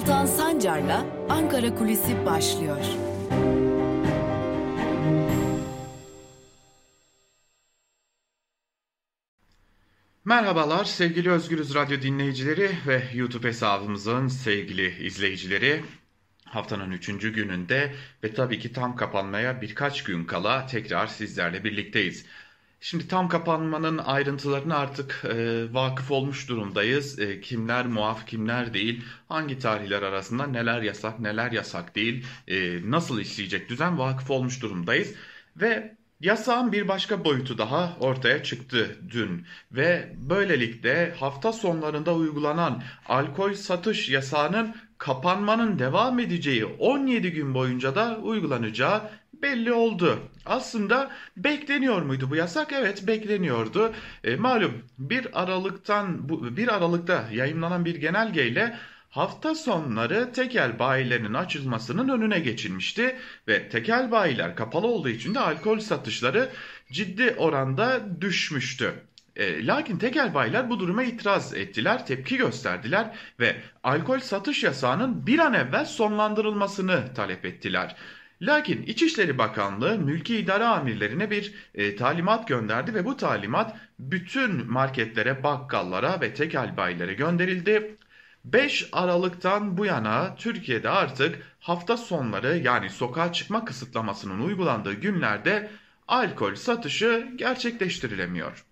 Altan Sancar'la Ankara Kulisi başlıyor. Merhabalar sevgili Özgürüz Radyo dinleyicileri ve YouTube hesabımızın sevgili izleyicileri. Haftanın üçüncü gününde ve tabii ki tam kapanmaya birkaç gün kala tekrar sizlerle birlikteyiz. Şimdi tam kapanmanın ayrıntılarına artık e, vakıf olmuş durumdayız. E, kimler muaf, kimler değil, hangi tarihler arasında neler yasak, neler yasak değil, e, nasıl işleyecek düzen vakıf olmuş durumdayız. Ve yasağın bir başka boyutu daha ortaya çıktı dün ve böylelikle hafta sonlarında uygulanan alkol satış yasağının kapanmanın devam edeceği 17 gün boyunca da uygulanacağı belli oldu. Aslında bekleniyor muydu bu yasak? Evet bekleniyordu. E, malum bir Aralık'tan bu bir Aralık'ta yayınlanan bir genelgeyle hafta sonları tekel bayilerinin açılmasının önüne geçilmişti ve tekel bayiler kapalı olduğu için de alkol satışları ciddi oranda düşmüştü. E, lakin tekel bayiler bu duruma itiraz ettiler, tepki gösterdiler ve alkol satış yasağının bir an evvel sonlandırılmasını talep ettiler. Lakin İçişleri Bakanlığı mülki idare amirlerine bir e, talimat gönderdi ve bu talimat bütün marketlere, bakkallara ve tekel bayilere gönderildi. 5 Aralık'tan bu yana Türkiye'de artık hafta sonları yani sokağa çıkma kısıtlamasının uygulandığı günlerde alkol satışı gerçekleştirilemiyor.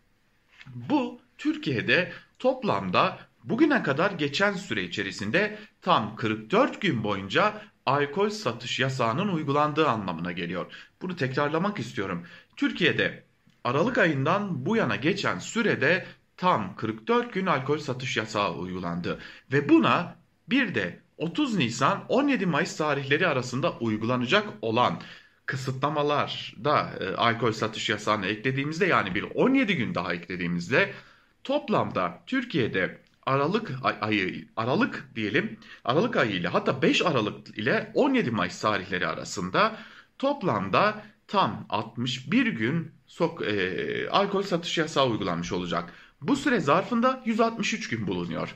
Bu Türkiye'de toplamda bugüne kadar geçen süre içerisinde tam 44 gün boyunca alkol satış yasağının uygulandığı anlamına geliyor. Bunu tekrarlamak istiyorum. Türkiye'de Aralık ayından bu yana geçen sürede tam 44 gün alkol satış yasağı uygulandı ve buna bir de 30 Nisan 17 Mayıs tarihleri arasında uygulanacak olan kısıtlamalar da e, alkol satış yasağını eklediğimizde yani bir 17 gün daha eklediğimizde toplamda Türkiye'de Aralık ayı Aralık diyelim Aralık ayı ile hatta 5 Aralık ile 17 Mayıs tarihleri arasında toplamda tam 61 gün sok, e, alkol satış yasağı uygulanmış olacak. Bu süre zarfında 163 gün bulunuyor.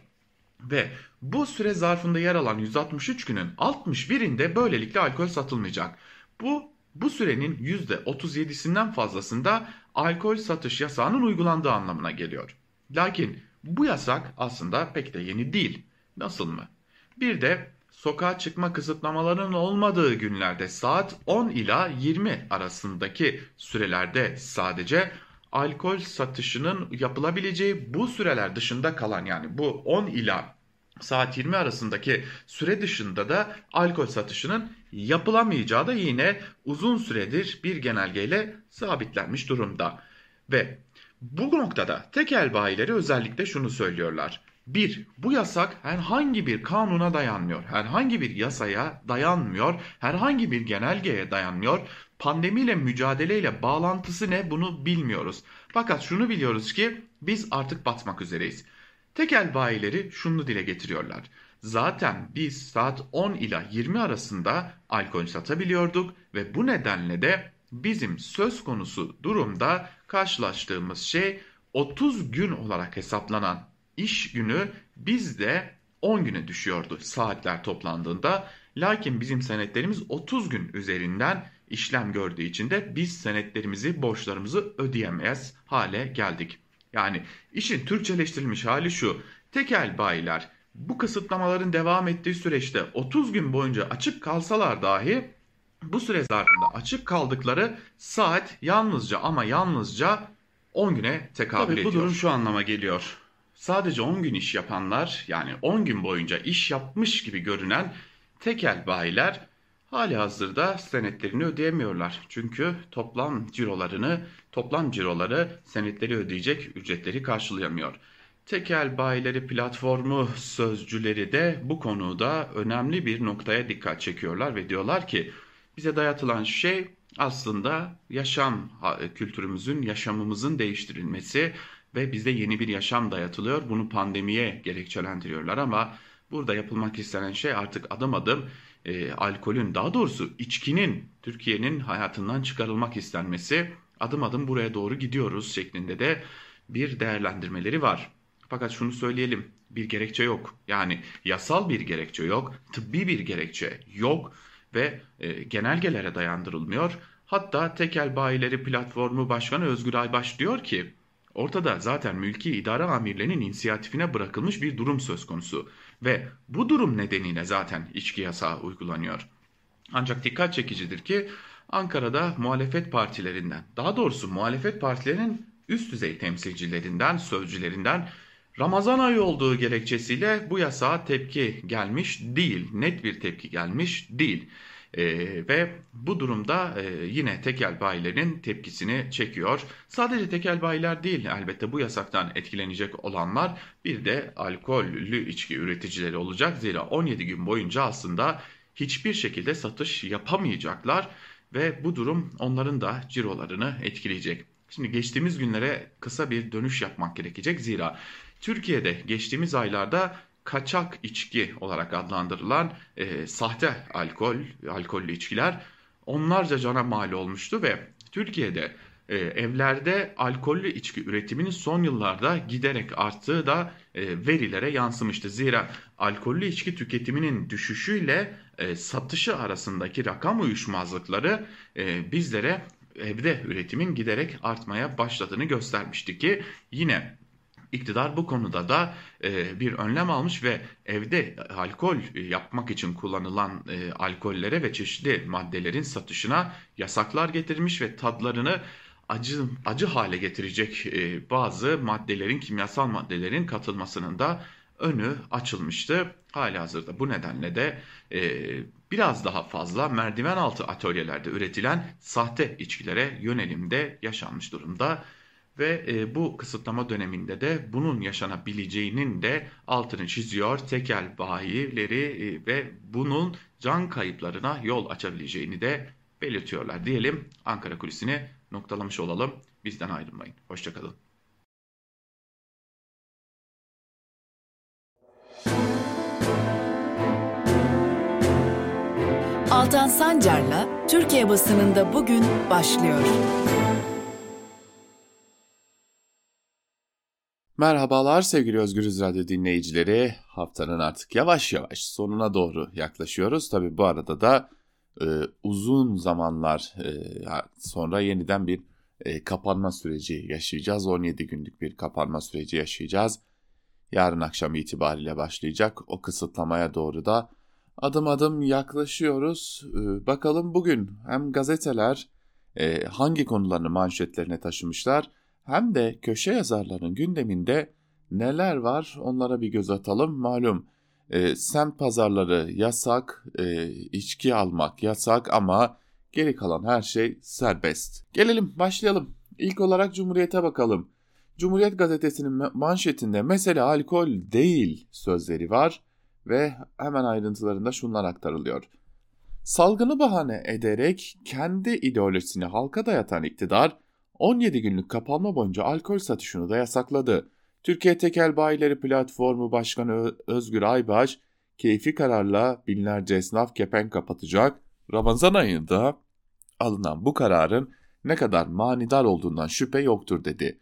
Ve bu süre zarfında yer alan 163 günün 61'inde böylelikle alkol satılmayacak. Bu bu sürenin %37'sinden fazlasında alkol satış yasağının uygulandığı anlamına geliyor. Lakin bu yasak aslında pek de yeni değil. Nasıl mı? Bir de sokağa çıkma kısıtlamalarının olmadığı günlerde saat 10 ila 20 arasındaki sürelerde sadece alkol satışının yapılabileceği bu süreler dışında kalan yani bu 10 ila saat 20 arasındaki süre dışında da alkol satışının yapılamayacağı da yine uzun süredir bir genelgeyle sabitlenmiş durumda. Ve bu noktada tekel bayileri özellikle şunu söylüyorlar. 1. Bu yasak herhangi bir kanuna dayanmıyor. Herhangi bir yasaya dayanmıyor. Herhangi bir genelgeye dayanmıyor. Pandemiyle mücadeleyle bağlantısı ne bunu bilmiyoruz. Fakat şunu biliyoruz ki biz artık batmak üzereyiz. Tekel bayileri şunu dile getiriyorlar. Zaten biz saat 10 ila 20 arasında alkol satabiliyorduk ve bu nedenle de bizim söz konusu durumda karşılaştığımız şey 30 gün olarak hesaplanan iş günü bizde 10 güne düşüyordu saatler toplandığında. Lakin bizim senetlerimiz 30 gün üzerinden işlem gördüğü için de biz senetlerimizi, borçlarımızı ödeyemez hale geldik. Yani işin Türkçeleştirilmiş hali şu. Tekel bayiler bu kısıtlamaların devam ettiği süreçte 30 gün boyunca açık kalsalar dahi bu süre zarfında açık kaldıkları saat yalnızca ama yalnızca 10 güne tekabül Tabii ediyor. bu durum şu anlama geliyor. Sadece 10 gün iş yapanlar yani 10 gün boyunca iş yapmış gibi görünen tekel bayiler hali hazırda senetlerini ödeyemiyorlar. Çünkü toplam cirolarını, toplam ciroları senetleri ödeyecek ücretleri karşılayamıyor. Tekel bayileri platformu sözcüleri de bu konuda önemli bir noktaya dikkat çekiyorlar ve diyorlar ki bize dayatılan şey aslında yaşam kültürümüzün, yaşamımızın değiştirilmesi ve bize yeni bir yaşam dayatılıyor. Bunu pandemiye gerekçelendiriyorlar ama burada yapılmak istenen şey artık adım adım e, alkolün daha doğrusu içkinin Türkiye'nin hayatından çıkarılmak istenmesi adım adım buraya doğru gidiyoruz şeklinde de bir değerlendirmeleri var. Fakat şunu söyleyelim bir gerekçe yok. Yani yasal bir gerekçe yok, tıbbi bir gerekçe yok ve e, genelgelere dayandırılmıyor. Hatta Tekel Bayileri Platformu Başkanı Özgür Aybaş diyor ki ortada zaten mülki idare amirlerinin inisiyatifine bırakılmış bir durum söz konusu ve bu durum nedeniyle zaten içki yasağı uygulanıyor. Ancak dikkat çekicidir ki Ankara'da muhalefet partilerinden, daha doğrusu muhalefet partilerinin üst düzey temsilcilerinden, sözcülerinden Ramazan ayı olduğu gerekçesiyle bu yasağa tepki gelmiş değil. Net bir tepki gelmiş değil. E, ve bu durumda e, yine tekel bayilerin tepkisini çekiyor. Sadece tekel bayiler değil elbette bu yasaktan etkilenecek olanlar bir de alkollü içki üreticileri olacak. Zira 17 gün boyunca aslında hiçbir şekilde satış yapamayacaklar ve bu durum onların da cirolarını etkileyecek. Şimdi geçtiğimiz günlere kısa bir dönüş yapmak gerekecek. Zira Türkiye'de geçtiğimiz aylarda kaçak içki olarak adlandırılan e, sahte alkol, alkollü içkiler onlarca cana mal olmuştu ve Türkiye'de e, evlerde alkollü içki üretiminin son yıllarda giderek arttığı da e, verilere yansımıştı. Zira alkollü içki tüketiminin düşüşüyle e, satışı arasındaki rakam uyuşmazlıkları e, bizlere evde üretimin giderek artmaya başladığını göstermişti ki yine İktidar bu konuda da e, bir önlem almış ve evde alkol yapmak için kullanılan e, alkollere ve çeşitli maddelerin satışına yasaklar getirmiş ve tadlarını acı acı hale getirecek e, bazı maddelerin, kimyasal maddelerin katılmasının da önü açılmıştı. Hali hazırda bu nedenle de e, biraz daha fazla merdiven altı atölyelerde üretilen sahte içkilere yönelimde yaşanmış durumda ve e, bu kısıtlama döneminde de bunun yaşanabileceğinin de altını çiziyor tekel bayileri e, ve bunun can kayıplarına yol açabileceğini de belirtiyorlar. Diyelim Ankara kulisini noktalamış olalım. Bizden ayrılmayın. Hoşçakalın. Altan Sancar'la Türkiye basınında bugün başlıyor. Merhabalar sevgili Özgürüz Radyo dinleyicileri. Haftanın artık yavaş yavaş sonuna doğru yaklaşıyoruz. Tabi bu arada da e, uzun zamanlar e, sonra yeniden bir e, kapanma süreci yaşayacağız. 17 günlük bir kapanma süreci yaşayacağız. Yarın akşam itibariyle başlayacak. O kısıtlamaya doğru da adım adım yaklaşıyoruz. E, bakalım bugün hem gazeteler e, hangi konularını manşetlerine taşımışlar hem de köşe yazarların gündeminde neler var onlara bir göz atalım. Malum e, semt pazarları yasak, e, içki almak yasak ama geri kalan her şey serbest. Gelelim başlayalım. İlk olarak Cumhuriyet'e bakalım. Cumhuriyet gazetesinin manşetinde mesele alkol değil sözleri var ve hemen ayrıntılarında şunlar aktarılıyor. Salgını bahane ederek kendi ideolojisini halka dayatan iktidar 17 günlük kapanma boyunca alkol satışını da yasakladı. Türkiye Tekel Bayileri Platformu Başkanı Özgür Aybaş, keyfi kararla binlerce esnaf kepenk kapatacak, Ramazan ayında alınan bu kararın ne kadar manidar olduğundan şüphe yoktur dedi.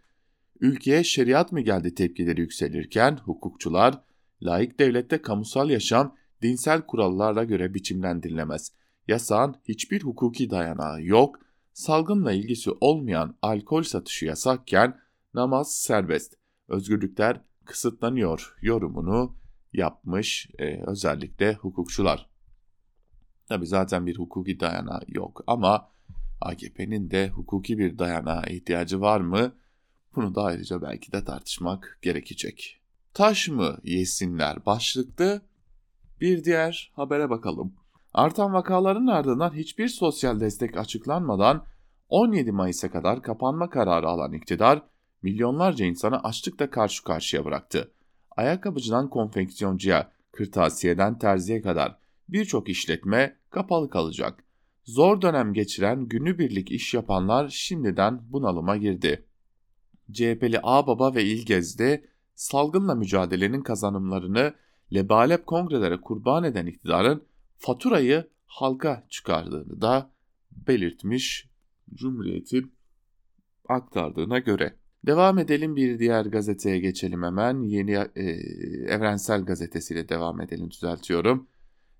Ülkeye şeriat mı geldi tepkileri yükselirken hukukçular, laik devlette kamusal yaşam dinsel kurallara göre biçimlendirilemez. Yasağın hiçbir hukuki dayanağı yok, salgınla ilgisi olmayan alkol satışı yasakken namaz serbest, özgürlükler kısıtlanıyor yorumunu yapmış e, özellikle hukukçular. Tabi zaten bir hukuki dayanağı yok ama AKP'nin de hukuki bir dayanağa ihtiyacı var mı? Bunu da ayrıca belki de tartışmak gerekecek. Taş mı yesinler başlıklı bir diğer habere bakalım. Artan vakaların ardından hiçbir sosyal destek açıklanmadan 17 Mayıs'a kadar kapanma kararı alan iktidar milyonlarca insanı açlıkla karşı karşıya bıraktı. Ayakkabıcıdan konfeksiyoncuya, kırtasiyeden terziye kadar birçok işletme kapalı kalacak. Zor dönem geçiren günübirlik iş yapanlar şimdiden bunalıma girdi. CHP'li Ağbaba ve İlgez'de salgınla mücadelenin kazanımlarını lebalep kongrelere kurban eden iktidarın faturayı halka çıkardığını da belirtmiş Cumhuriyet'in aktardığına göre. Devam edelim bir diğer gazeteye geçelim hemen. Yeni e, Evrensel Gazetesi'yle devam edelim düzeltiyorum.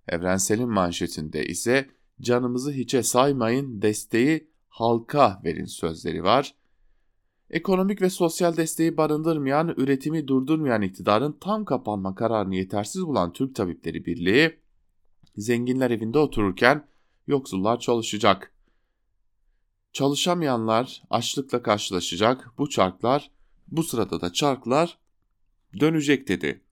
Evrensel'in manşetinde ise canımızı hiçe saymayın desteği halka verin sözleri var. Ekonomik ve sosyal desteği barındırmayan, üretimi durdurmayan iktidarın tam kapanma kararını yetersiz bulan Türk Tabipleri Birliği, zenginler evinde otururken yoksullar çalışacak. Çalışamayanlar açlıkla karşılaşacak. Bu çarklar, bu sırada da çarklar dönecek dedi.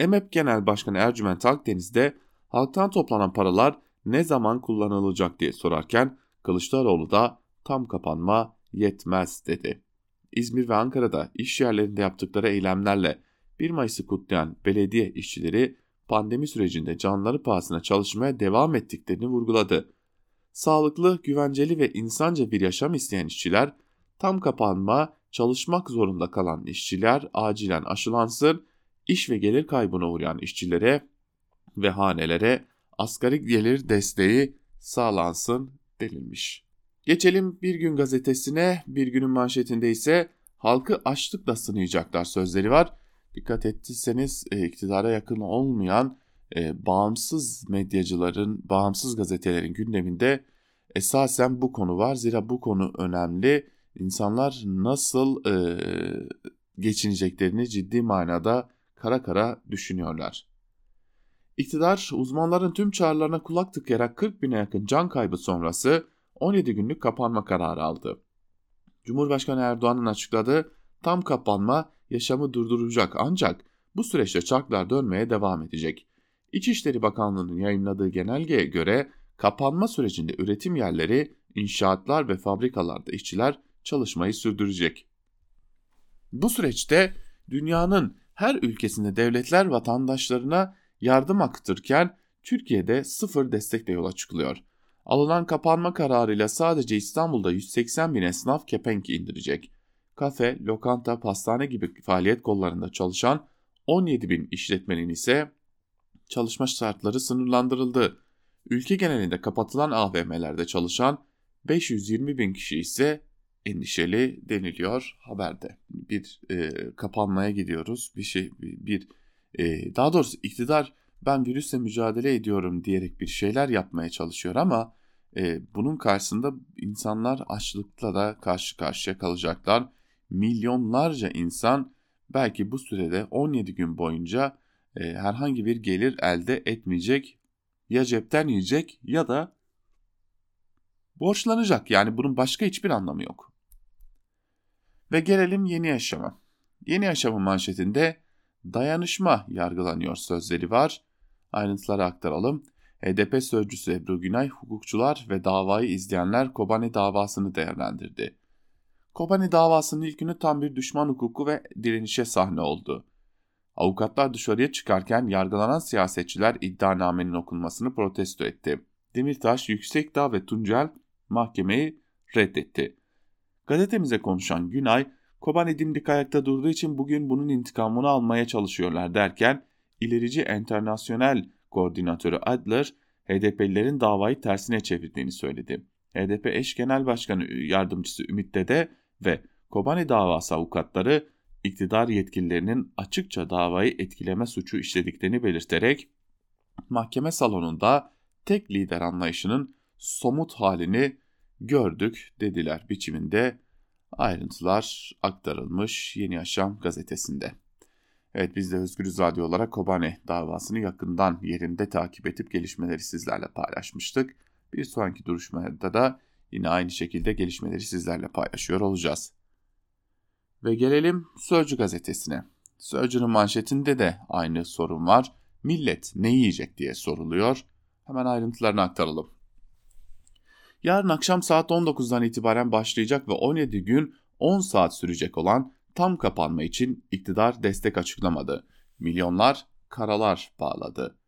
EMEP Genel Başkanı Ercüment Akdeniz de halktan toplanan paralar ne zaman kullanılacak diye sorarken Kılıçdaroğlu da tam kapanma yetmez dedi. İzmir ve Ankara'da iş yerlerinde yaptıkları eylemlerle 1 Mayıs'ı kutlayan belediye işçileri pandemi sürecinde canları pahasına çalışmaya devam ettiklerini vurguladı. Sağlıklı, güvenceli ve insanca bir yaşam isteyen işçiler, tam kapanma, çalışmak zorunda kalan işçiler acilen aşılansın, iş ve gelir kaybına uğrayan işçilere ve hanelere asgari gelir desteği sağlansın denilmiş. Geçelim Bir Gün gazetesine. Bir günün manşetinde ise halkı açlıkla sınayacaklar sözleri var. Dikkat ettiyseniz e, iktidara yakın olmayan e, bağımsız medyacıların, bağımsız gazetelerin gündeminde esasen bu konu var. Zira bu konu önemli. İnsanlar nasıl e, geçineceklerini ciddi manada kara kara düşünüyorlar. İktidar uzmanların tüm çağrılarına kulak tıkayarak 40 bine yakın can kaybı sonrası 17 günlük kapanma kararı aldı. Cumhurbaşkanı Erdoğan'ın açıkladığı tam kapanma yaşamı durduracak ancak bu süreçte çarklar dönmeye devam edecek. İçişleri Bakanlığı'nın yayınladığı genelgeye göre kapanma sürecinde üretim yerleri, inşaatlar ve fabrikalarda işçiler çalışmayı sürdürecek. Bu süreçte dünyanın her ülkesinde devletler vatandaşlarına yardım akıtırken Türkiye'de sıfır destekle yola çıkılıyor. Alınan kapanma kararıyla sadece İstanbul'da 180 bin esnaf kepenk indirecek. Kafe, lokanta, pastane gibi faaliyet kollarında çalışan 17 bin işletmenin ise çalışma şartları sınırlandırıldı. Ülke genelinde kapatılan AVM'lerde çalışan 520 bin kişi ise endişeli deniliyor haberde. Bir e, kapanmaya gidiyoruz. Bir şey bir, e, daha doğrusu iktidar ben virüsle mücadele ediyorum diyerek bir şeyler yapmaya çalışıyor ama e, bunun karşısında insanlar açlıkla da karşı karşıya kalacaklar. Milyonlarca insan belki bu sürede 17 gün boyunca e, herhangi bir gelir elde etmeyecek. Ya cepten yiyecek ya da borçlanacak. Yani bunun başka hiçbir anlamı yok. Ve gelelim yeni yaşama. Yeni yaşamın manşetinde dayanışma yargılanıyor sözleri var. Ayrıntıları aktaralım. HDP sözcüsü Ebru Günay, hukukçular ve davayı izleyenler Kobani davasını değerlendirdi. Kobani davasının ilk günü tam bir düşman hukuku ve direnişe sahne oldu. Avukatlar dışarıya çıkarken yargılanan siyasetçiler iddianamenin okunmasını protesto etti. Demirtaş, Yüksekdağ ve Tuncel mahkemeyi reddetti. Gazetemize konuşan Günay, Kobani dimdik ayakta durduğu için bugün bunun intikamını almaya çalışıyorlar derken ilerici enternasyonel koordinatörü Adler, HDP'lilerin davayı tersine çevirdiğini söyledi. HDP eş genel başkanı yardımcısı Ümit Dede ve Kobani davası avukatları iktidar yetkililerinin açıkça davayı etkileme suçu işlediklerini belirterek mahkeme salonunda tek lider anlayışının somut halini gördük dediler biçiminde ayrıntılar aktarılmış Yeni Yaşam gazetesinde. Evet biz de Özgürüz Radyo olarak Kobane davasını yakından yerinde takip edip gelişmeleri sizlerle paylaşmıştık. Bir sonraki duruşmada da yine aynı şekilde gelişmeleri sizlerle paylaşıyor olacağız. Ve gelelim Sözcü gazetesine. Sözcü'nün manşetinde de aynı sorun var. Millet ne yiyecek diye soruluyor. Hemen ayrıntılarını aktaralım. Yarın akşam saat 19'dan itibaren başlayacak ve 17 gün 10 saat sürecek olan tam kapanma için iktidar destek açıklamadı. Milyonlar karalar bağladı.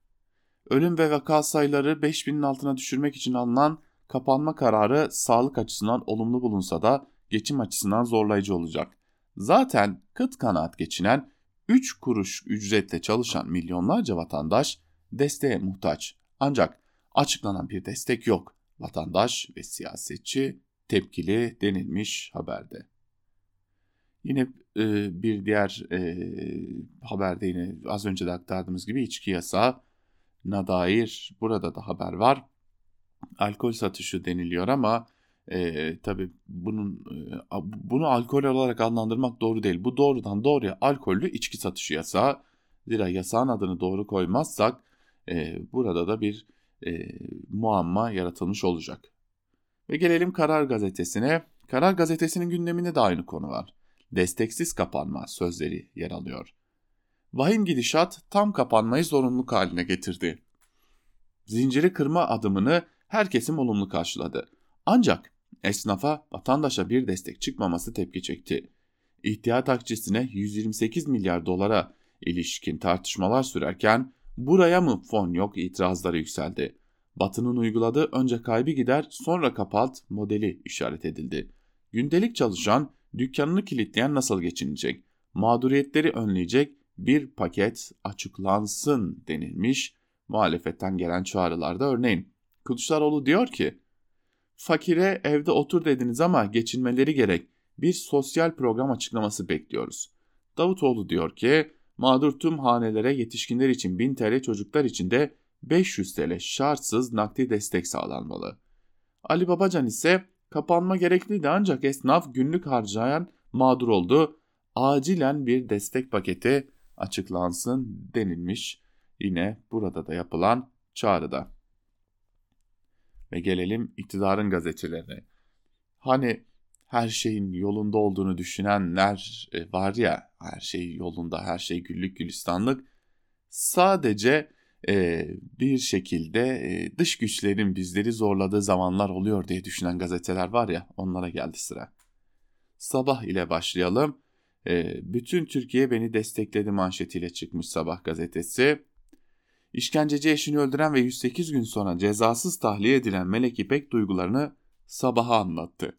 Ölüm ve vaka sayıları 5000'in altına düşürmek için alınan kapanma kararı sağlık açısından olumlu bulunsa da geçim açısından zorlayıcı olacak. Zaten kıt kanaat geçinen 3 kuruş ücretle çalışan milyonlarca vatandaş desteğe muhtaç. Ancak açıklanan bir destek yok. Vatandaş ve siyasetçi tepkili denilmiş haberde. Yine e, bir diğer e, haberde yine az önce de aktardığımız gibi içki yasağına dair burada da haber var. Alkol satışı deniliyor ama e, tabii bunun e, bunu alkol olarak adlandırmak doğru değil. Bu doğrudan doğruya alkollü içki satışı yasağı. Zira yasağın adını doğru koymazsak e, burada da bir e, muamma yaratılmış olacak. Ve gelelim Karar Gazetesi'ne. Karar Gazetesi'nin gündeminde de aynı konu var. Desteksiz kapanma sözleri yer alıyor. Vahim gidişat tam kapanmayı zorunluluk haline getirdi. Zinciri kırma adımını herkesin olumlu karşıladı. Ancak esnafa, vatandaşa bir destek çıkmaması tepki çekti. İhtiyat akçesine 128 milyar dolara ilişkin tartışmalar sürerken buraya mı fon yok itirazları yükseldi. Batı'nın uyguladığı önce kaybı gider sonra kapat modeli işaret edildi. Gündelik çalışan dükkanını kilitleyen nasıl geçinecek? Mağduriyetleri önleyecek bir paket açıklansın denilmiş muhalefetten gelen çağrılarda örneğin. Kılıçdaroğlu diyor ki fakire evde otur dediniz ama geçinmeleri gerek bir sosyal program açıklaması bekliyoruz. Davutoğlu diyor ki mağdur tüm hanelere yetişkinler için 1000 TL çocuklar için de 500 TL şartsız nakdi destek sağlanmalı. Ali Babacan ise kapanma gerekliydi ancak esnaf günlük harcayan mağdur oldu. Acilen bir destek paketi açıklansın denilmiş yine burada da yapılan çağrıda. Ve gelelim iktidarın gazetelerine. Hani her şeyin yolunda olduğunu düşünenler e, var ya her şey yolunda her şey güllük gülistanlık sadece e, bir şekilde e, dış güçlerin bizleri zorladığı zamanlar oluyor diye düşünen gazeteler var ya onlara geldi sıra. Sabah ile başlayalım. E, bütün Türkiye beni destekledi manşetiyle çıkmış Sabah gazetesi. İşkenceci eşini öldüren ve 108 gün sonra cezasız tahliye edilen Melek İpek duygularını sabaha anlattı.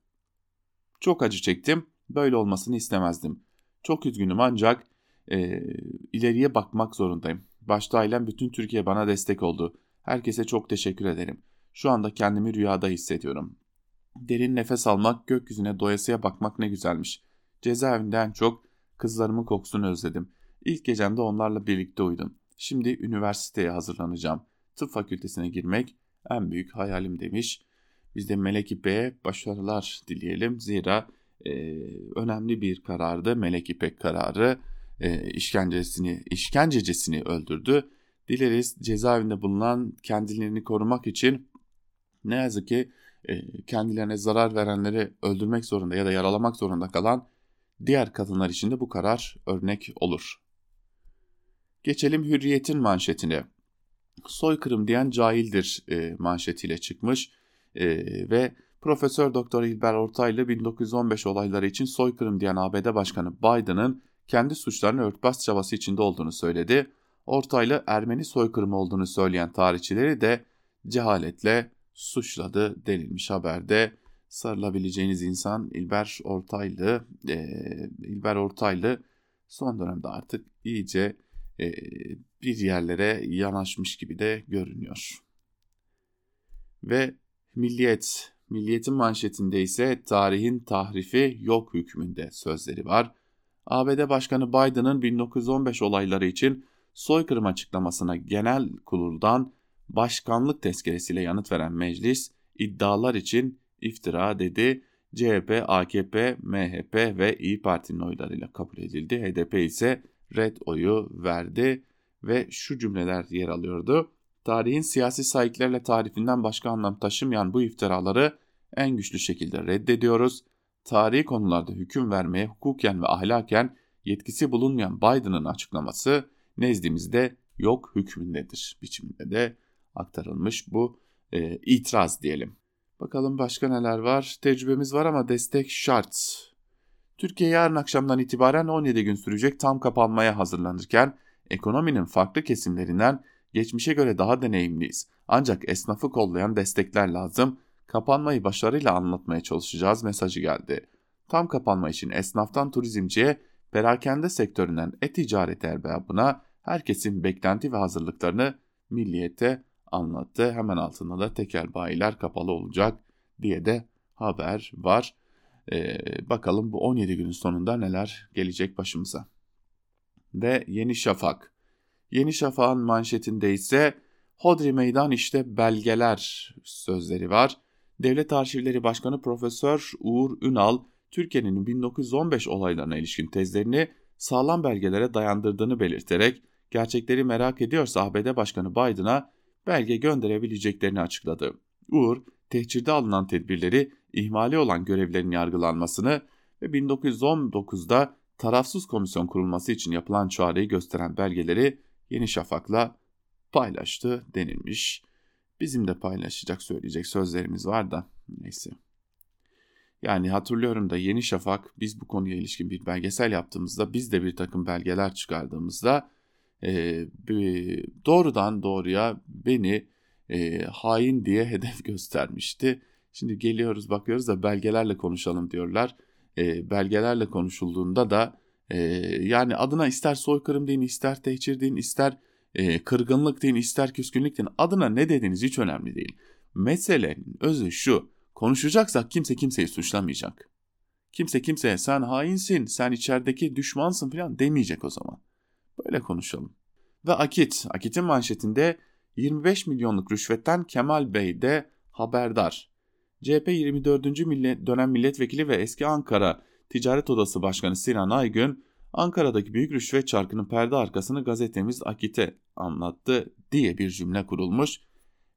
Çok acı çektim, böyle olmasını istemezdim. Çok üzgünüm ancak e, ileriye bakmak zorundayım. Başta ailem bütün Türkiye bana destek oldu. Herkese çok teşekkür ederim. Şu anda kendimi rüyada hissediyorum. Derin nefes almak, gökyüzüne doyasıya bakmak ne güzelmiş. Cezaevinden çok kızlarımın kokusunu özledim. İlk gecemde onlarla birlikte uyudum. Şimdi üniversiteye hazırlanacağım. Tıp fakültesine girmek en büyük hayalim demiş. Biz de Melek İpek'e başarılar dileyelim. Zira e, önemli bir karardı. Melek İpek kararı e, işkencesini, işkencecesini öldürdü. Dileriz cezaevinde bulunan kendilerini korumak için ne yazık ki e, kendilerine zarar verenleri öldürmek zorunda ya da yaralamak zorunda kalan diğer kadınlar için de bu karar örnek olur. Geçelim hürriyetin manşetine. Soykırım diyen cahildir e, manşetiyle çıkmış e, ve Profesör Doktor İlber Ortaylı 1915 olayları için soykırım diyen ABD Başkanı Biden'ın kendi suçlarını örtbas çabası içinde olduğunu söyledi. Ortaylı Ermeni soykırımı olduğunu söyleyen tarihçileri de cehaletle suçladı denilmiş haberde. Sarılabileceğiniz insan İlber Ortaylı, e, İlber Ortaylı son dönemde artık iyice bir yerlere yanaşmış gibi de görünüyor. Ve Milliyet, Milliyet'in manşetinde ise tarihin tahrifi yok hükmünde sözleri var. ABD Başkanı Biden'ın 1915 olayları için soykırım açıklamasına genel kuruldan başkanlık tezkeresiyle yanıt veren meclis iddialar için iftira dedi. CHP, AKP, MHP ve İyi Parti'nin oylarıyla kabul edildi. HDP ise red oyu verdi ve şu cümleler yer alıyordu. Tarihin siyasi sahiplerle tarifinden başka anlam taşımayan bu iftiraları en güçlü şekilde reddediyoruz. Tarihi konularda hüküm vermeye hukuken ve ahlaken yetkisi bulunmayan Biden'ın açıklaması nezdimizde yok hükmündedir biçiminde de aktarılmış bu e, itiraz diyelim. Bakalım başka neler var? Tecrübemiz var ama destek şart. Türkiye yarın akşamdan itibaren 17 gün sürecek tam kapanmaya hazırlanırken ekonominin farklı kesimlerinden geçmişe göre daha deneyimliyiz. Ancak esnafı kollayan destekler lazım. Kapanmayı başarıyla anlatmaya çalışacağız mesajı geldi. Tam kapanma için esnaftan turizmciye, perakende sektöründen e-ticaret erbabına herkesin beklenti ve hazırlıklarını milliyete anlattı. Hemen altında da tekel bayiler kapalı olacak diye de haber var. Ee, bakalım bu 17 günün sonunda neler gelecek başımıza. Ve Yeni Şafak. Yeni Şafak'ın manşetinde ise Hodri Meydan işte belgeler sözleri var. Devlet Arşivleri Başkanı Profesör Uğur Ünal, Türkiye'nin 1915 olaylarına ilişkin tezlerini sağlam belgelere dayandırdığını belirterek gerçekleri merak ediyorsa ABD Başkanı Biden'a belge gönderebileceklerini açıkladı. Uğur, tehcirde alınan tedbirleri ihmali olan görevlerin yargılanmasını ve 1919'da tarafsız komisyon kurulması için yapılan çağrıyı gösteren belgeleri Yeni Şafak'la paylaştı denilmiş. Bizim de paylaşacak söyleyecek sözlerimiz var da neyse. Yani hatırlıyorum da Yeni Şafak biz bu konuya ilişkin bir belgesel yaptığımızda biz de bir takım belgeler çıkardığımızda e, doğrudan doğruya beni e, hain diye hedef göstermişti. Şimdi geliyoruz bakıyoruz da belgelerle konuşalım diyorlar. E, belgelerle konuşulduğunda da e, yani adına ister soykırım deyin, ister tehcir deyin, ister e, kırgınlık deyin, ister küskünlük deyin. Adına ne dediğiniz hiç önemli değil. Meselenin özü şu. Konuşacaksak kimse kimseyi suçlamayacak. Kimse kimseye sen hainsin, sen içerideki düşmansın falan demeyecek o zaman. Böyle konuşalım. Ve Akit, Akit'in manşetinde 25 milyonluk rüşvetten Kemal Bey de haberdar. CHP 24. dönem milletvekili ve eski Ankara Ticaret Odası Başkanı Sinan Aygün, Ankara'daki büyük rüşvet çarkının perde arkasını gazetemiz Akit'e anlattı diye bir cümle kurulmuş.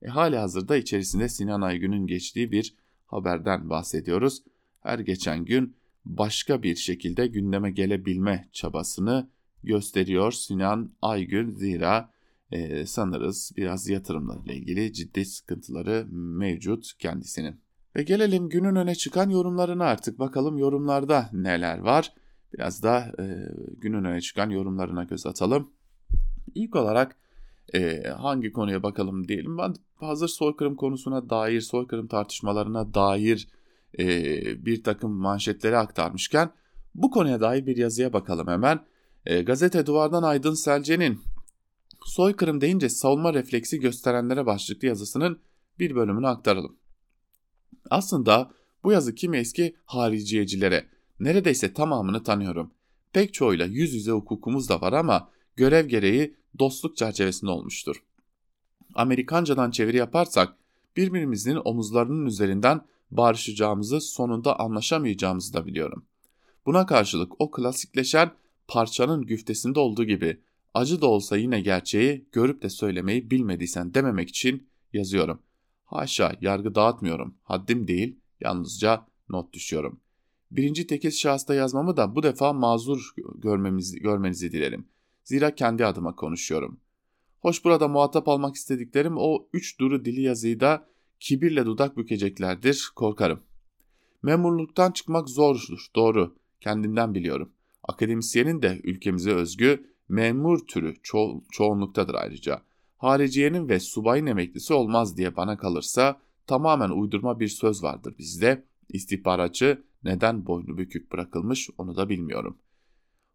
E, hali hazırda içerisinde Sinan Aygün'ün geçtiği bir haberden bahsediyoruz. Her geçen gün başka bir şekilde gündeme gelebilme çabasını gösteriyor Sinan Aygün zira e, sanırız biraz yatırımlarla ilgili ciddi sıkıntıları mevcut kendisinin. Ve gelelim günün öne çıkan yorumlarına artık bakalım yorumlarda neler var. Biraz da e, günün öne çıkan yorumlarına göz atalım. İlk olarak e, hangi konuya bakalım diyelim. Ben hazır soykırım konusuna dair, soykırım tartışmalarına dair e, bir takım manşetleri aktarmışken bu konuya dair bir yazıya bakalım hemen. E, gazete Duvardan Aydın Selce'nin soykırım deyince savunma refleksi gösterenlere başlıklı yazısının bir bölümünü aktaralım. Aslında bu yazı kimi eski hariciyecilere neredeyse tamamını tanıyorum. Pek çoğuyla yüz yüze hukukumuz da var ama görev gereği dostluk çerçevesinde olmuştur. Amerikancadan çeviri yaparsak birbirimizin omuzlarının üzerinden barışacağımızı sonunda anlaşamayacağımızı da biliyorum. Buna karşılık o klasikleşen parçanın güftesinde olduğu gibi acı da olsa yine gerçeği görüp de söylemeyi bilmediysen dememek için yazıyorum. Haşa yargı dağıtmıyorum. Haddim değil yalnızca not düşüyorum. Birinci tekil şahısta yazmamı da bu defa mazur görmemizi, görmenizi dilerim. Zira kendi adıma konuşuyorum. Hoş burada muhatap almak istediklerim o üç duru dili yazıyı da kibirle dudak bükeceklerdir korkarım. Memurluktan çıkmak zordur doğru kendimden biliyorum. Akademisyenin de ülkemize özgü memur türü ço çoğunluktadır ayrıca. Hariciyenin ve subayın emeklisi olmaz diye bana kalırsa tamamen uydurma bir söz vardır bizde. İstihbaratçı neden boynu bükük bırakılmış onu da bilmiyorum.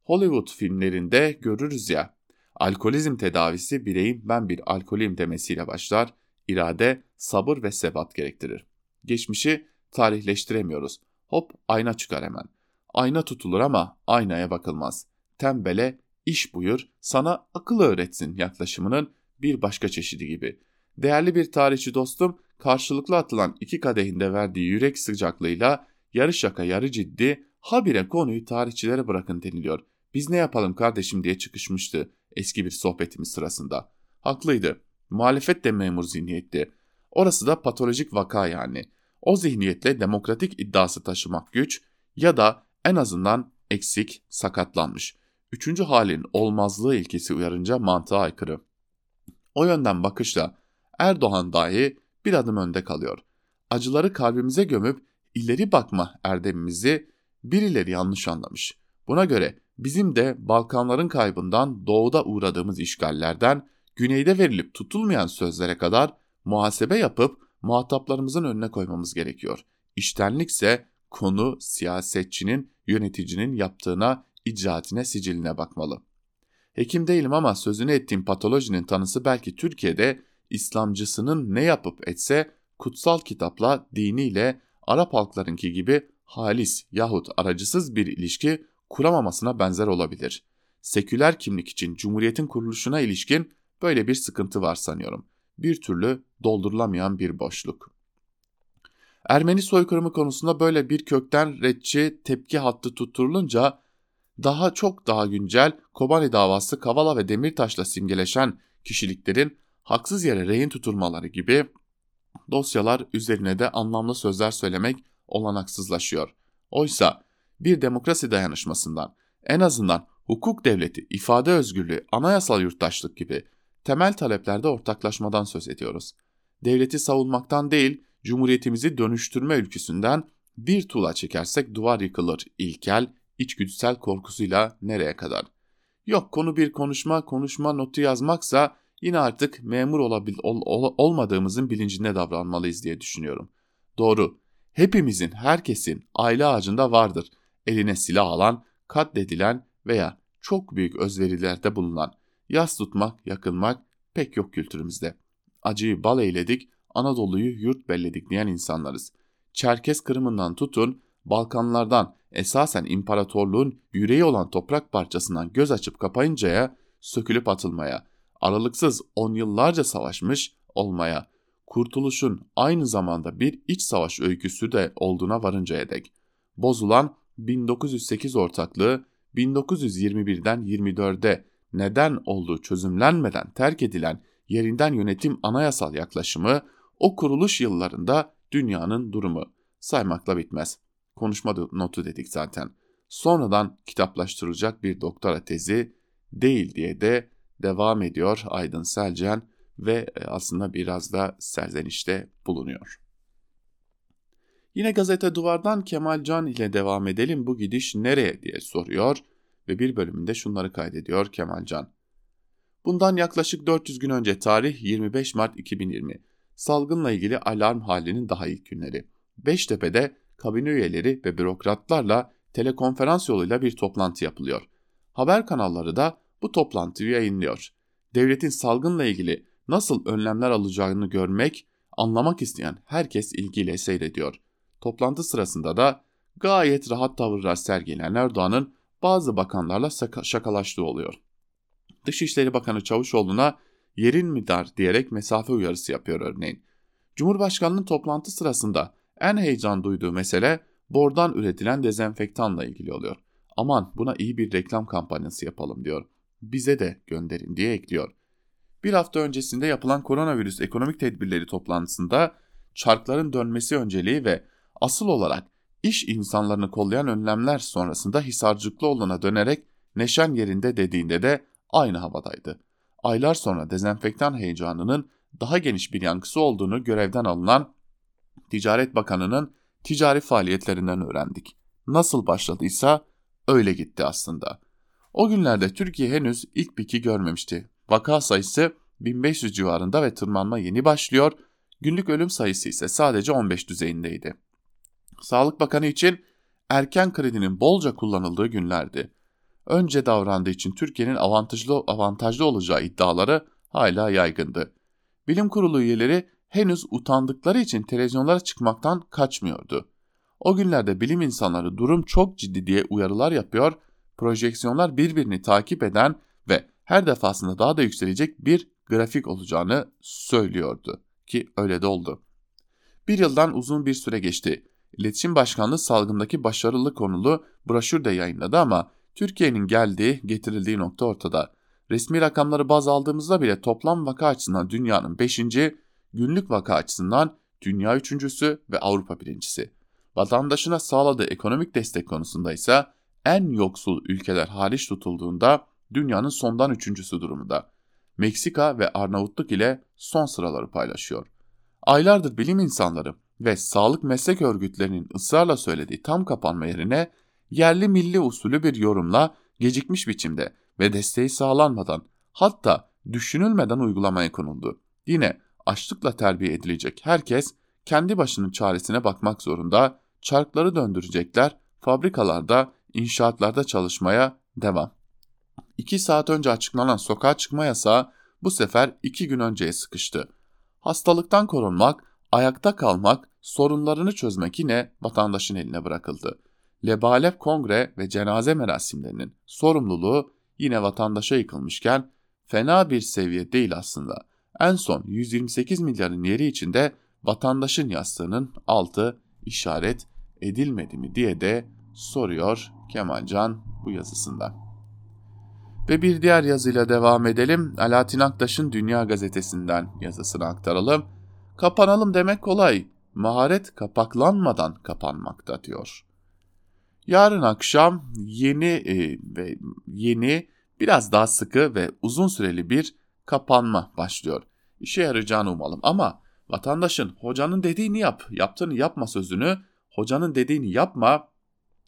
Hollywood filmlerinde görürüz ya, alkolizm tedavisi bireyin ben bir alkoliyim demesiyle başlar, irade, sabır ve sebat gerektirir. Geçmişi tarihleştiremiyoruz. Hop ayna çıkar hemen. Ayna tutulur ama aynaya bakılmaz. Tembele iş buyur, sana akıl öğretsin yaklaşımının bir başka çeşidi gibi. Değerli bir tarihçi dostum karşılıklı atılan iki kadehinde verdiği yürek sıcaklığıyla yarı şaka yarı ciddi habire konuyu tarihçilere bırakın deniliyor. Biz ne yapalım kardeşim diye çıkışmıştı eski bir sohbetimiz sırasında. Haklıydı. Muhalefet de memur zihniyetti. Orası da patolojik vaka yani. O zihniyetle demokratik iddiası taşımak güç ya da en azından eksik, sakatlanmış. Üçüncü halin olmazlığı ilkesi uyarınca mantığa aykırı. O yönden bakışla Erdoğan dahi bir adım önde kalıyor. Acıları kalbimize gömüp ileri bakma erdemimizi birileri yanlış anlamış. Buna göre bizim de Balkanların kaybından doğuda uğradığımız işgallerden güneyde verilip tutulmayan sözlere kadar muhasebe yapıp muhataplarımızın önüne koymamız gerekiyor. İştenlikse konu siyasetçinin, yöneticinin yaptığına, icraatine, siciline bakmalı. Hekim değilim ama sözünü ettiğim patolojinin tanısı belki Türkiye'de İslamcısının ne yapıp etse kutsal kitapla, diniyle Arap halklarınki gibi halis yahut aracısız bir ilişki kuramamasına benzer olabilir. Seküler kimlik için Cumhuriyet'in kuruluşuna ilişkin böyle bir sıkıntı var sanıyorum. Bir türlü doldurulamayan bir boşluk. Ermeni soykırımı konusunda böyle bir kökten redçi tepki hattı tutturulunca daha çok daha güncel Kobani davası Kavala ve Demirtaş'la simgeleşen kişiliklerin haksız yere rehin tutulmaları gibi dosyalar üzerine de anlamlı sözler söylemek olanaksızlaşıyor. Oysa bir demokrasi dayanışmasından en azından hukuk devleti, ifade özgürlüğü, anayasal yurttaşlık gibi temel taleplerde ortaklaşmadan söz ediyoruz. Devleti savunmaktan değil, cumhuriyetimizi dönüştürme ülküsünden bir tuğla çekersek duvar yıkılır ilkel, içgüdüsel korkusuyla nereye kadar? Yok konu bir konuşma, konuşma notu yazmaksa yine artık memur olabil, ol, ol, olmadığımızın bilincinde davranmalıyız diye düşünüyorum. Doğru, hepimizin, herkesin aile ağacında vardır. Eline silah alan, katledilen veya çok büyük özverilerde bulunan. Yas tutmak, yakılmak pek yok kültürümüzde. Acıyı bal eyledik, Anadolu'yu yurt belledik diyen insanlarız. Çerkes Kırım'ından tutun, Balkanlardan esasen imparatorluğun yüreği olan toprak parçasından göz açıp kapayıncaya, sökülüp atılmaya, aralıksız on yıllarca savaşmış olmaya, kurtuluşun aynı zamanda bir iç savaş öyküsü de olduğuna varıncaya dek. Bozulan 1908 ortaklığı 1921'den 24'de neden olduğu çözümlenmeden terk edilen yerinden yönetim anayasal yaklaşımı o kuruluş yıllarında dünyanın durumu saymakla bitmez. Konuşma notu dedik zaten. Sonradan kitaplaştırılacak bir doktora tezi değil diye de devam ediyor Aydın Selcan ve e, aslında biraz da serzenişte bulunuyor. Yine gazete duvardan Kemal Can ile devam edelim bu gidiş nereye diye soruyor ve bir bölümünde şunları kaydediyor Kemal Can. Bundan yaklaşık 400 gün önce tarih 25 Mart 2020 salgınla ilgili alarm halinin daha ilk günleri. Beştepe'de kabine üyeleri ve bürokratlarla telekonferans yoluyla bir toplantı yapılıyor. Haber kanalları da bu toplantıyı yayınlıyor. Devletin salgınla ilgili nasıl önlemler alacağını görmek, anlamak isteyen herkes ilgiyle seyrediyor. Toplantı sırasında da gayet rahat tavırlar sergileyen Erdoğan'ın bazı bakanlarla şakalaştığı oluyor. Dışişleri Bakanı Çavuşoğlu'na yerin mi dar diyerek mesafe uyarısı yapıyor örneğin. Cumhurbaşkanının toplantı sırasında en heyecan duyduğu mesele bordan üretilen dezenfektanla ilgili oluyor. Aman buna iyi bir reklam kampanyası yapalım diyor. Bize de gönderin diye ekliyor. Bir hafta öncesinde yapılan koronavirüs ekonomik tedbirleri toplantısında çarkların dönmesi önceliği ve asıl olarak iş insanlarını kollayan önlemler sonrasında Hisarcıklı olana dönerek neşen yerinde dediğinde de aynı havadaydı. Aylar sonra dezenfektan heyecanının daha geniş bir yankısı olduğunu görevden alınan Ticaret Bakanı'nın ticari faaliyetlerinden öğrendik. Nasıl başladıysa öyle gitti aslında. O günlerde Türkiye henüz ilk piki görmemişti. Vaka sayısı 1500 civarında ve tırmanma yeni başlıyor, günlük ölüm sayısı ise sadece 15 düzeyindeydi. Sağlık Bakanı için erken kredinin bolca kullanıldığı günlerdi. Önce davrandığı için Türkiye'nin avantajlı, avantajlı olacağı iddiaları hala yaygındı. Bilim kurulu üyeleri henüz utandıkları için televizyonlara çıkmaktan kaçmıyordu. O günlerde bilim insanları durum çok ciddi diye uyarılar yapıyor, projeksiyonlar birbirini takip eden ve her defasında daha da yükselecek bir grafik olacağını söylüyordu ki öyle de oldu. Bir yıldan uzun bir süre geçti. İletişim Başkanlığı salgındaki başarılı konulu broşür de yayınladı ama Türkiye'nin geldiği, getirildiği nokta ortada. Resmi rakamları baz aldığımızda bile toplam vaka açısından dünyanın 5. günlük vaka açısından dünya üçüncüsü ve Avrupa birincisi. Vatandaşına sağladığı ekonomik destek konusunda ise en yoksul ülkeler hariç tutulduğunda dünyanın sondan üçüncüsü durumunda. Meksika ve Arnavutluk ile son sıraları paylaşıyor. Aylardır bilim insanları ve sağlık meslek örgütlerinin ısrarla söylediği tam kapanma yerine yerli milli usulü bir yorumla gecikmiş biçimde ve desteği sağlanmadan hatta düşünülmeden uygulamaya konuldu. Yine açlıkla terbiye edilecek herkes kendi başının çaresine bakmak zorunda, çarkları döndürecekler, fabrikalarda, inşaatlarda çalışmaya devam. İki saat önce açıklanan sokağa çıkma yasağı bu sefer iki gün önceye sıkıştı. Hastalıktan korunmak, ayakta kalmak, sorunlarını çözmek yine vatandaşın eline bırakıldı. Lebalep kongre ve cenaze merasimlerinin sorumluluğu yine vatandaşa yıkılmışken fena bir seviye değil aslında. En son 128 milyarın yeri içinde vatandaşın yastığının altı işaret edilmedi mi diye de soruyor Kemalcan bu yazısında. Ve bir diğer yazıyla devam edelim. Alaaddin Aktaş'ın Dünya Gazetesi'nden yazısını aktaralım. Kapanalım demek kolay. Maharet kapaklanmadan kapanmakta diyor. Yarın akşam yeni e, ve yeni biraz daha sıkı ve uzun süreli bir kapanma başlıyor. İşe yarayacağını umalım ama vatandaşın hocanın dediğini yap, yaptığını yapma sözünü hocanın dediğini yapma,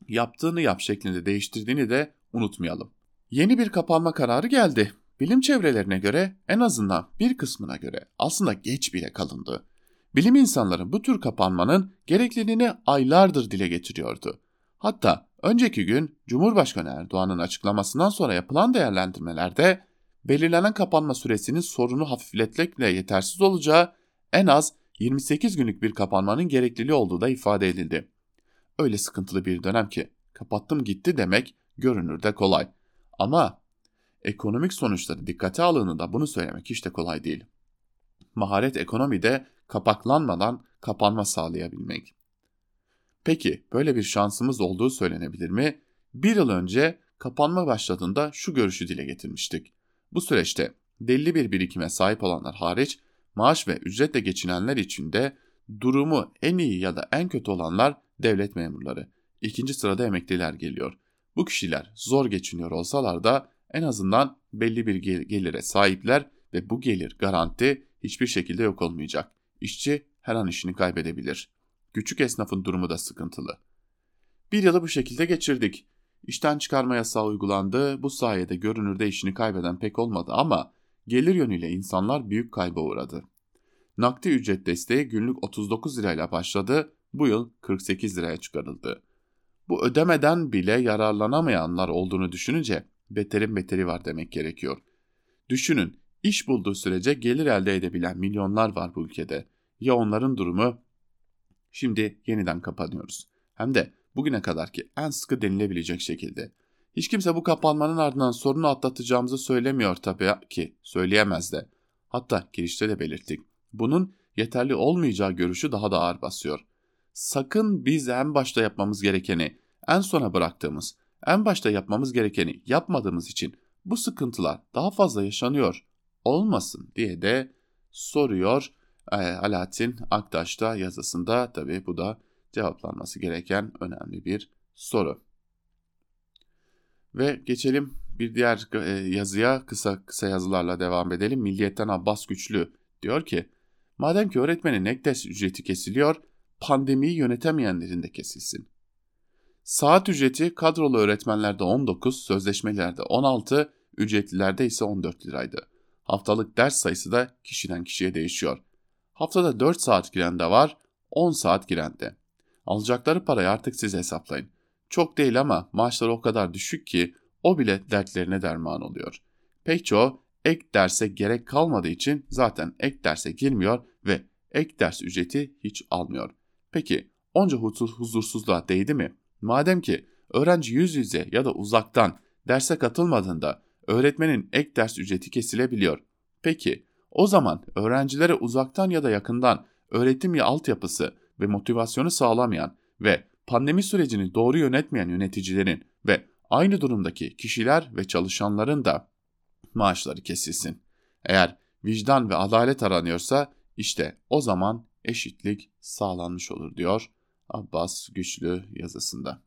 yaptığını yap şeklinde değiştirdiğini de unutmayalım. Yeni bir kapanma kararı geldi. Bilim çevrelerine göre en azından bir kısmına göre aslında geç bile kalındı. Bilim insanları bu tür kapanmanın gerekliliğini aylardır dile getiriyordu. Hatta önceki gün Cumhurbaşkanı Erdoğan'ın açıklamasından sonra yapılan değerlendirmelerde belirlenen kapanma süresinin sorunu hafifletmekle yetersiz olacağı en az 28 günlük bir kapanmanın gerekliliği olduğu da ifade edildi. Öyle sıkıntılı bir dönem ki kapattım gitti demek görünürde kolay. Ama ekonomik sonuçları dikkate alındığında bunu söylemek hiç de kolay değil. Maharet ekonomide kapaklanmadan kapanma sağlayabilmek. Peki böyle bir şansımız olduğu söylenebilir mi? Bir yıl önce kapanma başladığında şu görüşü dile getirmiştik. Bu süreçte belli bir birikime sahip olanlar hariç maaş ve ücretle geçinenler için de durumu en iyi ya da en kötü olanlar devlet memurları. İkinci sırada emekliler geliyor. Bu kişiler zor geçiniyor olsalar da en azından belli bir gelire sahipler ve bu gelir garanti hiçbir şekilde yok olmayacak. İşçi her an işini kaybedebilir. Küçük esnafın durumu da sıkıntılı. Bir yılı bu şekilde geçirdik. İşten çıkarma yasağı uygulandı. Bu sayede görünürde işini kaybeden pek olmadı ama gelir yönüyle insanlar büyük kayba uğradı. Nakdi ücret desteği günlük 39 lirayla başladı, bu yıl 48 liraya çıkarıldı. Bu ödemeden bile yararlanamayanlar olduğunu düşününce beterin beteri var demek gerekiyor. Düşünün, iş bulduğu sürece gelir elde edebilen milyonlar var bu ülkede. Ya onların durumu? Şimdi yeniden kapanıyoruz. Hem de bugüne kadar ki en sıkı denilebilecek şekilde. Hiç kimse bu kapanmanın ardından sorunu atlatacağımızı söylemiyor tabii ki, söyleyemez de. Hatta girişte de belirttik. Bunun yeterli olmayacağı görüşü daha da ağır basıyor. Sakın biz en başta yapmamız gerekeni, en sona bıraktığımız, en başta yapmamız gerekeni yapmadığımız için bu sıkıntılar daha fazla yaşanıyor olmasın diye de soruyor e, Alaaddin Aktaş'ta yazısında. Tabii bu da cevaplanması gereken önemli bir soru. Ve geçelim bir diğer e, yazıya kısa kısa yazılarla devam edelim. Milliyetten Abbas Güçlü diyor ki madem ki öğretmenin ek ders ücreti kesiliyor pandemiyi yönetemeyenlerin de kesilsin. Saat ücreti kadrolu öğretmenlerde 19, sözleşmelerde 16, ücretlilerde ise 14 liraydı. Haftalık ders sayısı da kişiden kişiye değişiyor. Haftada 4 saat giren de var, 10 saat giren de. Alacakları parayı artık siz hesaplayın. Çok değil ama maaşları o kadar düşük ki o bile dertlerine derman oluyor. Pek çoğu ek derse gerek kalmadığı için zaten ek derse girmiyor ve ek ders ücreti hiç almıyor. Peki onca huzursuzluğa değdi mi? Madem ki öğrenci yüz yüze ya da uzaktan derse katılmadığında öğretmenin ek ders ücreti kesilebiliyor. Peki o zaman öğrencilere uzaktan ya da yakından öğretim ya altyapısı ve motivasyonu sağlamayan ve pandemi sürecini doğru yönetmeyen yöneticilerin ve aynı durumdaki kişiler ve çalışanların da maaşları kesilsin. Eğer vicdan ve adalet aranıyorsa işte o zaman eşitlik sağlanmış olur diyor Abbas Güçlü yazısında.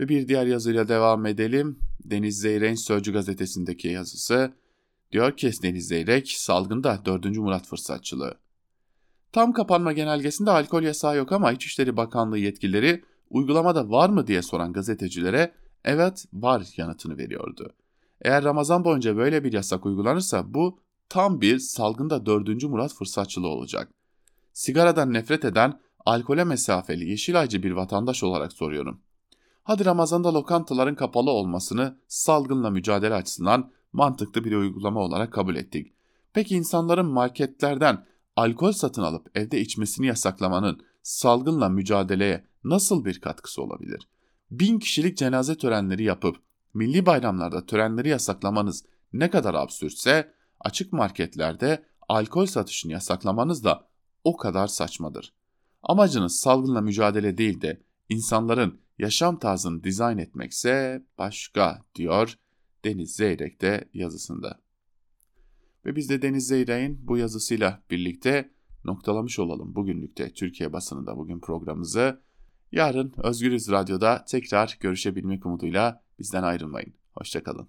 Ve bir diğer yazıyla devam edelim. Deniz Zeyrek'in Sözcü gazetesindeki yazısı diyor ki Deniz Zeyrek salgında 4. Murat fırsatçılığı. Tam kapanma genelgesinde alkol yasağı yok ama İçişleri Bakanlığı yetkilileri uygulamada var mı diye soran gazetecilere evet var yanıtını veriyordu. Eğer Ramazan boyunca böyle bir yasak uygulanırsa bu tam bir salgında 4. Murat fırsatçılığı olacak. Sigaradan nefret eden, alkole mesafeli yeşilaycı bir vatandaş olarak soruyorum. Hadi Ramazan'da lokantaların kapalı olmasını salgınla mücadele açısından mantıklı bir uygulama olarak kabul ettik. Peki insanların marketlerden alkol satın alıp evde içmesini yasaklamanın salgınla mücadeleye nasıl bir katkısı olabilir? Bin kişilik cenaze törenleri yapıp milli bayramlarda törenleri yasaklamanız ne kadar absürtse açık marketlerde alkol satışını yasaklamanız da o kadar saçmadır. Amacınız salgınla mücadele değil de insanların yaşam tarzını dizayn etmekse başka diyor Deniz Zeyrek de yazısında. Ve biz de Deniz Zeyrek'in bu yazısıyla birlikte noktalamış olalım bugünlükte Türkiye basınında bugün programımızı. Yarın Özgürüz Radyo'da tekrar görüşebilmek umuduyla bizden ayrılmayın. Hoşçakalın.